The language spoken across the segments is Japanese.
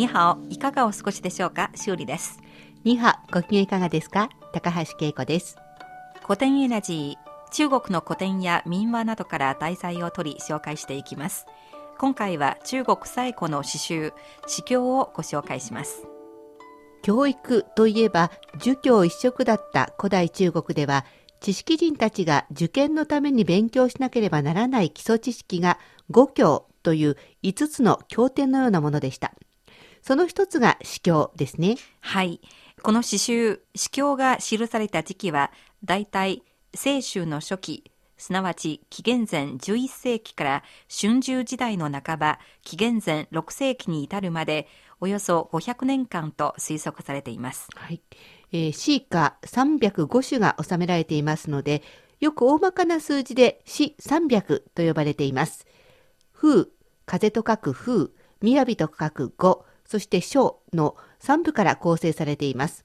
にはおいかがお過ごしでしょうか？修理です。ニハ、ご機嫌いかがですか？高橋恵子です。古典エナジー中国の古典や民話などから題材を取り紹介していきます。今回は中国最古の詩集詩経をご紹介します。教育といえば、儒教一色だった古代中国では、知識人たちが受験のために勉強しなければならない基礎知識が五教という5つの経典のようなものでした。その一つが詩経ですね。はいこの詩集詩経が記された時期はだいたい清州の初期すなわち紀元前11世紀から春秋時代の半ば紀元前6世紀に至るまでおよそ500年間と推測されていますはい。えー、詩歌305首が収められていますので、よく大まかな数字で詩300と呼ばれています。風、風と書く風、雅と書く語、そして書の3部から構成されています。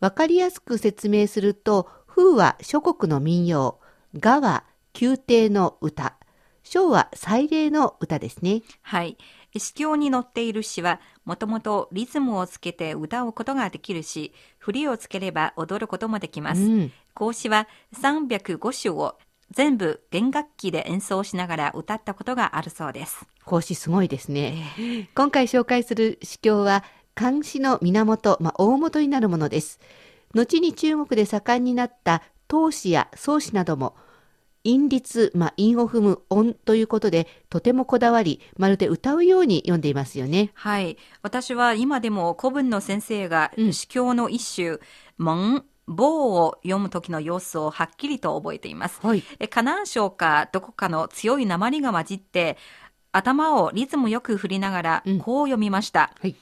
わかりやすく説明すると、風は諸国の民謡、雅は宮廷の歌、書は祭礼の歌ですね。はい。詩経に載っている詩は、もともとリズムをつけて歌うことができるし、振りをつければ踊ることもできます。うん。孔子は305首を全部弦楽器で演奏しながら歌ったことがあるそうです。講師すごいですね。今回紹介する詩経は、漢詩の源、まあ、大元になるものです。後に中国で盛んになった唐詩や宋詩なども、韻律、まあ、韻を踏む音ということで、とてもこだわり、まるで歌うように読んでいますよね。はい。私は今でも古文の先生がうん詩経の一首、門、棒を読む時の様子をはっきりと覚えています。はい。え河南省かどこかの強い鉛が混じって、頭をリズムよく振りながらうんこう読みました。はい。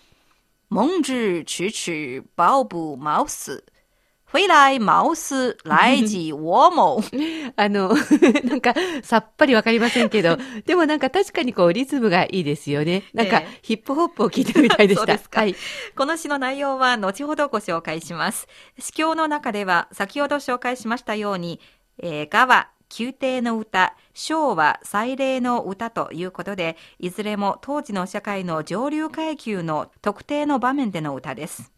蒙之曲曲抱不毛丝。回来毛丝来自我某。あの、なんか、さっぱりわかりませんけど、でもなんか確かにこう、リズムがいいですよね。なんかええ、ヒップホップを聞いてるみたいでした。そうですかはい。この詩の内容は後ほどご紹介します。詩経の中では先ほど紹介しましたように、えー、雅は宮廷の歌、章は祭礼の歌ということで、いずれも当時の社会の上流階級の特定の場面での歌です。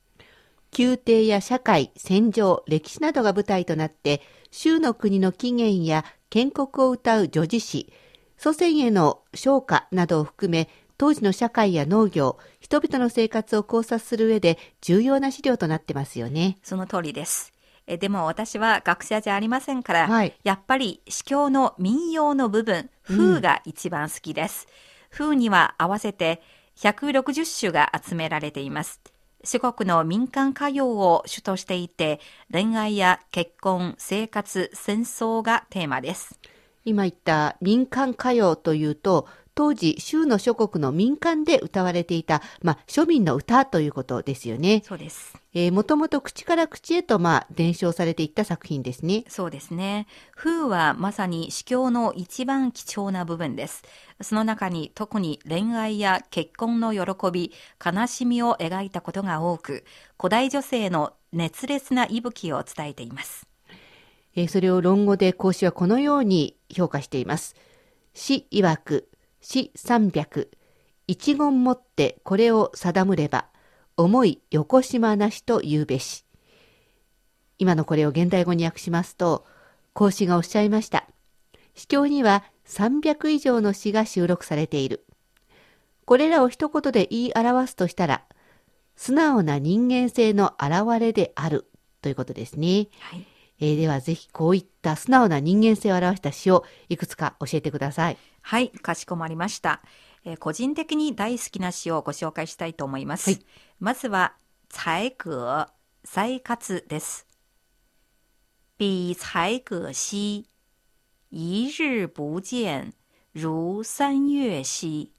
宮廷や社会、戦場、歴史などが舞台となって、州の国の起源や建国を歌う叙事詩、祖先への昇華などを含め、当時の社会や農業、人々の生活を考察する上で重要な資料となってますよね。その通りです。えでも私は学者じゃありませんから、はいやっぱり詩経の民謡の部分、風が一番好きです。風には合わせて160首が集められています。四国の民間歌謡を主としていて、恋愛や結婚、生活、戦争がテーマです。今言った民間歌謡というと、当時、州の諸国の民間で歌われていた、まあ、庶民の歌ということですよね。そうです。えー、もともと口から口へと、まあ、伝承されていった作品ですね。そうですね。風はまさに詩経の一番貴重な部分です。その中に特に恋愛や結婚の喜び、悲しみを描いたことが多く、古代女性の熱烈な息吹を伝えています。えーそれを論語で孔子はこのように評価しています。詩曰く、詩300、一言もってこれを定むれば、思い横島なしと言うべし。今のこれを現代語に訳しますと、孔子がおっしゃいました。詩経には300以上の詩が収録されている。これらを一言で言い表すとしたら、素直な人間性の表れであるということですね。はい。えーではぜひこういった素直な人間性を表した詩をいくつか教えてください。はい、かしこまりました。えー個人的に大好きな詩をご紹介したいと思います。はいまずは、才阁、才活です。比才阁兮、一日不見、如三月兮。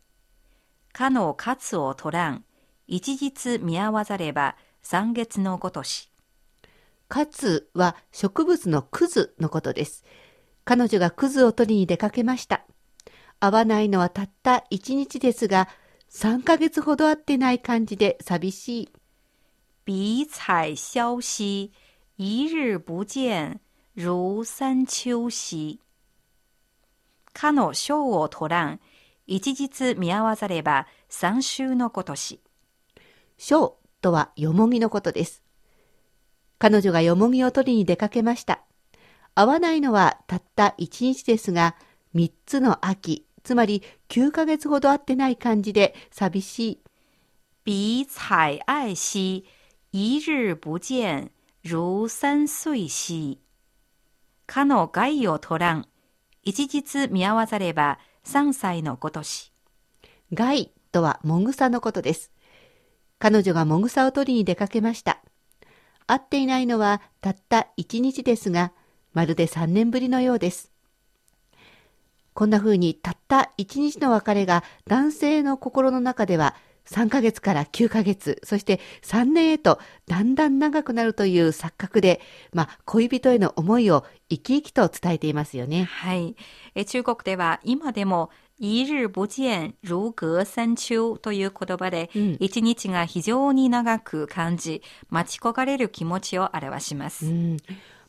かの活を取らん、一日見合わざれば三月のごとし。かつは植物のクズのことです。彼女がクズを取りに出かけました。会わないのはたった一日ですが、3ヶ月ほど会ってない感じで寂しい。比采萧兮，一日不見，如三秋兮。かの賞を取らん、一日見合わざれば三週のことし。章とはよもぎのことです。彼女がよもぎを取りに出かけました。会わないのはたった一日ですが、三つの秋、つまり9ヶ月ほど会ってない感じで寂しい。比采愛兮，一日不見，如三歲兮。かの害を取らん、一日見合わざれば三歳のことし。害とはもぐさのことです。彼女がもぐさを取りに出かけました。会っていないのはたった一日ですが、まるで3年ぶりのようです。こんな風にたった一日の別れが男性の心の中では3ヶ月から9ヶ月、そして3年へとだんだん長くなるという錯覚で、まあ、恋人への思いを生き生きと伝えていますよね。はい。え中国では今でも、一日不見、如隔三秋という言葉で、うん一日が非常に長く感じ、待ち焦がれる気持ちを表します。うん、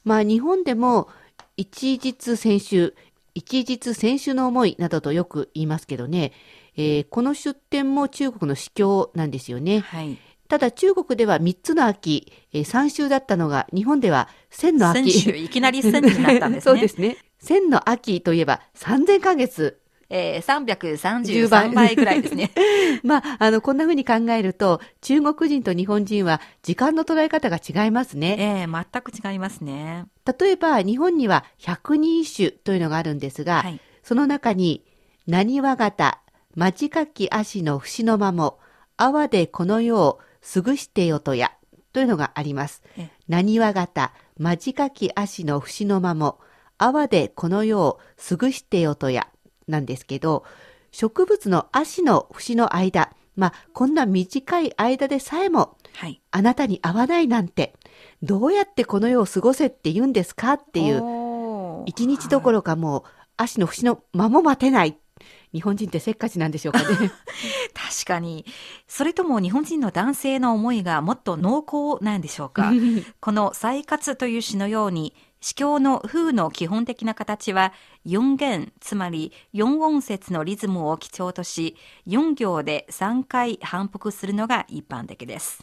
まあ日本でも一日先週、一日先週の思いなどとよく言いますけどね、えーこの出典も中国の司教なんですよね。はい。ただ中国では3つの秋、えー、3週だったのが日本では1000の秋。いきなり千になったんですね。そうですね。1000の秋といえば3000ヶ月。えー、333倍ぐらいですね。まあ、あの、こんな風に考えると、中国人と日本人は時間の捉え方が違いますね。えー、全く違いますね。例えば日本には百人一首というのがあるんですが、はい。その中に、なにわ型、まちかき足の節の間も、あわでこの世を過ぐしてよとや、というのがありますえ。なにわ型、まちかき足の節の間も、あわでこの世を過ぐしてよとや、なんですけど、植物の足の節の間、まあ、こんな短い間でさえも、はい。あなたに会わないなんて、どうやってこの世を過ごせって言うんですかっていう、一日どころかもう足の節の間も待てない。日本人ってせっかちなんでしょうかね。確かに。それとも日本人の男性の思いがもっと濃厚なんでしょうか この再活という詩のように、詩教の風の基本的な形は、4弦、つまり4音節のリズムを基調とし、4行で3回反復するのが一般的です。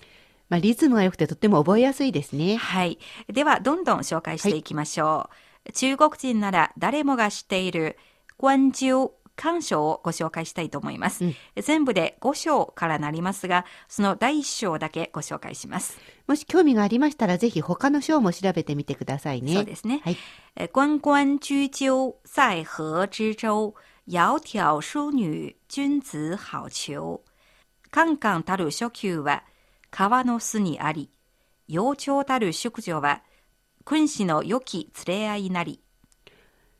まあ、リズムが良くてとっても覚えやすいですね。はい。では、どんどん紹介していきましょう。中国人なら誰もが知っている、关中、漢章をご紹介したいと思います。うん全部で5章からなりますが、その第1章だけご紹介します。もし興味がありましたら、ぜひ他の章も調べてみてくださいね。そうですね。はい。え关关雎鸠，在河之洲。窈窕淑女，君子好逑。カンカンたる初級は川の巣にあり、幼鳥たる淑女は君子の良き連れ合いなり。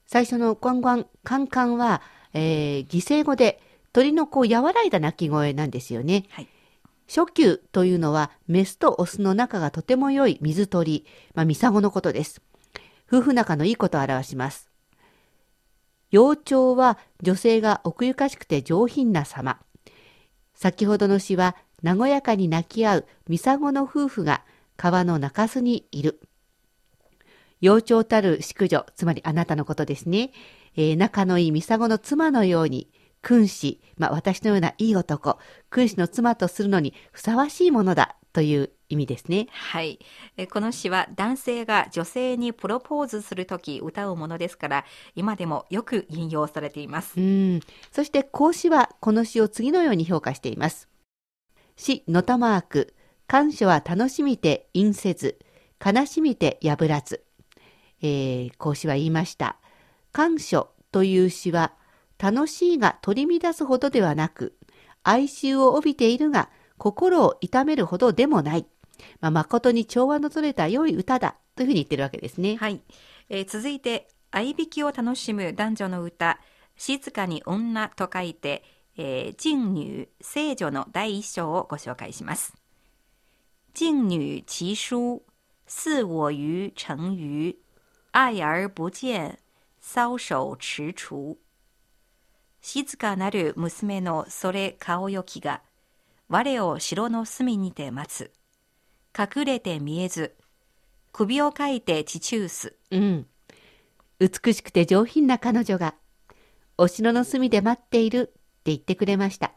最初のゴンゴン、カンカンは、えー、犠牲語で鳥のこう和らいだ鳴き声なんですよね。はい。初級というのは、メスとオスの仲がとても良い水鳥、まあ、ミサゴのことです。夫婦仲のいいことを表します。幼鳥は女性が奥ゆかしくて上品な様。先ほどの詩は、和やかに泣き合うミサゴの夫婦が川の中州にいる。幼鳥たる淑女、つまりあなたのことですね。えー仲のいいミサゴの妻のように、君子、まあ私のようないい男、君子の妻とするのにふさわしいものだという意味ですね。はい。えこの詩は男性が女性にプロポーズするとき歌うものですから、今でもよく引用されています。うん。そして孔子はこの詩を次のように評価しています。詩のたまわく、感書は楽しみて陰せず、悲しみて破らず。えー、孔子は言いました。感書という詩は、楽しいが取り乱すほどではなく、哀愁を帯びているが、心を痛めるほどでもない。まあ、誠に調和の取れた良い歌だ。というふうに言ってるわけですね。はい。えー続いて、愛引きを楽しむ男女の歌、静かに女と書いて、えー、静女、聖女の第一章をご紹介します。静女其书、似我于成鱼、愛而不見、搔首踟蹰。静かなる娘のそれ顔よきが、我を城の隅にて待つ。隠れて見えず、首をかいて地中す。うん。美しくて上品な彼女が、お城の隅で待っているって言ってくれました。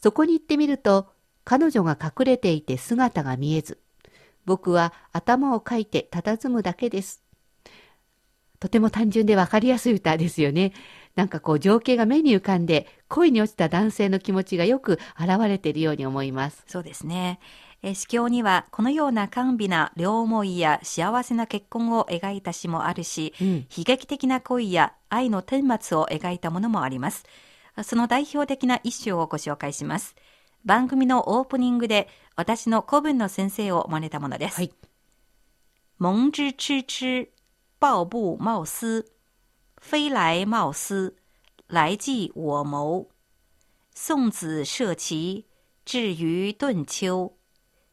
そこに行ってみると、彼女が隠れていて姿が見えず、僕は頭をかいて佇むだけです。とても単純でわかりやすい歌ですよね。なんかこう情景が目に浮かんで、恋に落ちた男性の気持ちがよく現れているように思います。そうですね。えー詩経にはこのような甘美な両思いや幸せな結婚を描いた詩もあるし、うん悲劇的な恋や愛の顛末を描いたものもあります。その代表的な一首をご紹介します。番組のオープニングで私の古文の先生を真似たものです。はい。蒙之痴痴，抱布冒丝，飞来冒丝，来继我谋。送子涉其，至于顿丘。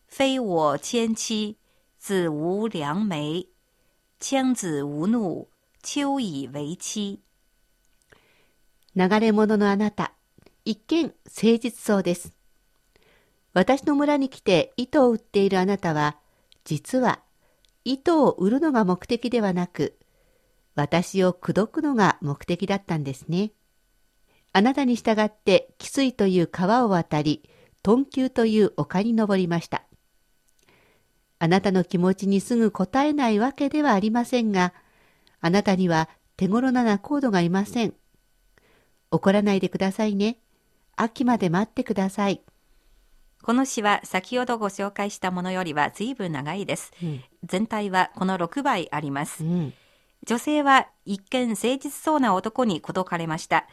非我牵妻，子无良媒。羌子无怒，秋以为妻。流れ者のあなた、一見誠実そうです。私の村に来て糸を売っているあなたは、実は 糸を売るのが目的ではなく、私を口説くのが目的だったんですね。あなたに従って汽水という川を渡り、頓宮という丘に登りました。あなたの気持ちにすぐ応えないわけではありませんが、あなたには手頃な仲人がいません。怒らないでくださいね。秋まで待ってください。この詩は先ほどご紹介したものよりは随分長いです。うん全体はこの6倍あります。うん。女性は一見誠実そうな男に口説かれました。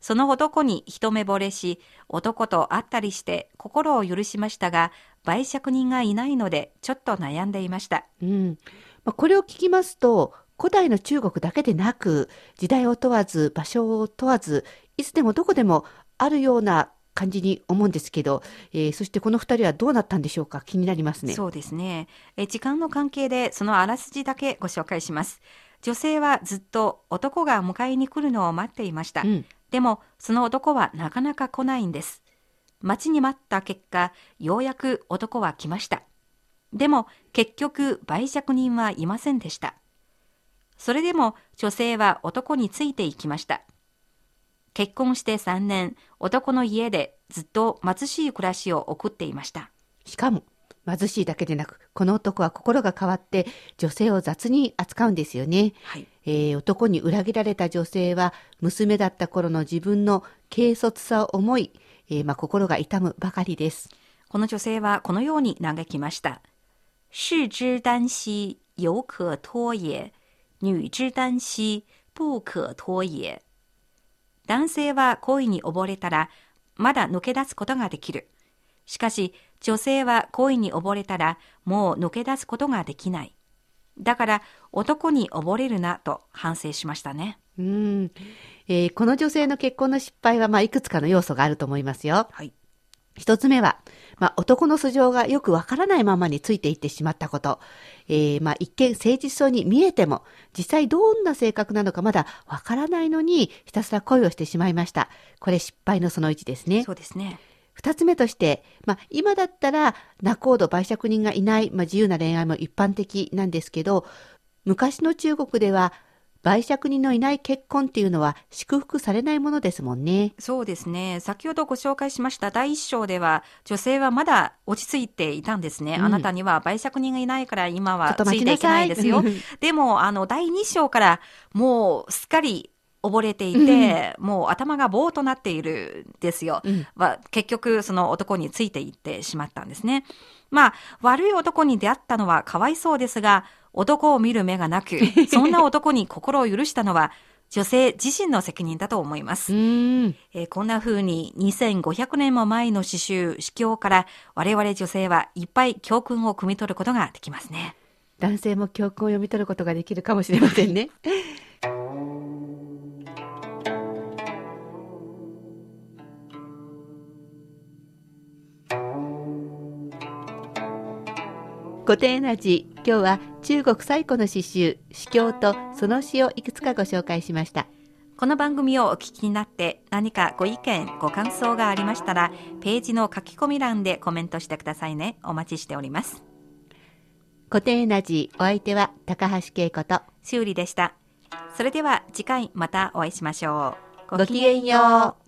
その男に一目惚れし、男と会ったりして心を許しましたが、売借人がいないのでちょっと悩んでいました。うん。まあ、これを聞きますと、古代の中国だけでなく、時代を問わず、場所を問わず、いつでもどこでもあるような感じに思うんですけど、えーそしてこの二人はどうなったんでしょうか？気になりますね。そうですね。え時間の関係でそのあらすじだけご紹介します。女性はずっと男が迎えに来るのを待っていました。うん。でも、その男はなかなか来ないんです。待ちに待った結果、ようやく男は来ました。でも、結局、売借人はいませんでした。それでも、女性は男についていきました。結婚して3年、男の家でずっと貧しい暮らしを送っていました。しかも、貧しいだけでなく、この男は心が変わって、女性を雑に扱うんですよね。はい。えー男に裏切られた女性は娘だった頃の自分の軽率さを思い、えーまあ、心が痛むばかりです。この女性はこのように嘆きました。士之耽兮有可脱也。女之耽兮不可脱也。男性は恋に溺れたら、まだ抜け出すことができる。しかし、女性は恋に溺れたら、もう抜け出すことができない。だから、男に溺れるなと反省しましたね。うん、えーこの女性の結婚の失敗は、まあ、いくつかの要素があると思いますよ。はい。一つ目は、まあ、男の素性がよくわからないままについていってしまったこと。えーまあ、一見誠実そうに見えても、実際どんな性格なのかまだわからないのに、ひたすら恋をしてしまいました。これ失敗のその1ですね。そうですね。二つ目として、まあ、今だったら、仲人、売借人がいない、まあ、自由な恋愛も一般的なんですけど、昔の中国では、売借人のいない結婚っていうのは祝福されないものですもんね。そうですね。先ほどご紹介しました第一章では、女性はまだ落ち着いていたんですね。うんあなたには売借人がいないから今はついてけなないですよ。でも、あの、第2章からもうすっかり溺れていて、もう頭が棒となっているんですよ。うんは結局、その男についていってしまったんですね。まあ、悪い男に出会ったのはかわいそうですが、男を見る目がなく、そんな男に心を許したのは、女性自身の責任だと思います。えーこんな風に2500年も前の詩集、詩教から我々女性はいっぱい教訓を汲み取ることができますね。男性も教訓を読み取ることができるかもしれませんね。固定エナジー今日は中国最古の詩集詩経とその詩をいくつかご紹介しましたこの番組をお聞きになって何かご意見、ご感想がありましたら、ページの書き込み欄でコメントしてくださいね。お待ちしております。固定エナジーお相手は高橋恵子と修理でした。それでは次回またお会いしましょう。ごきげんよう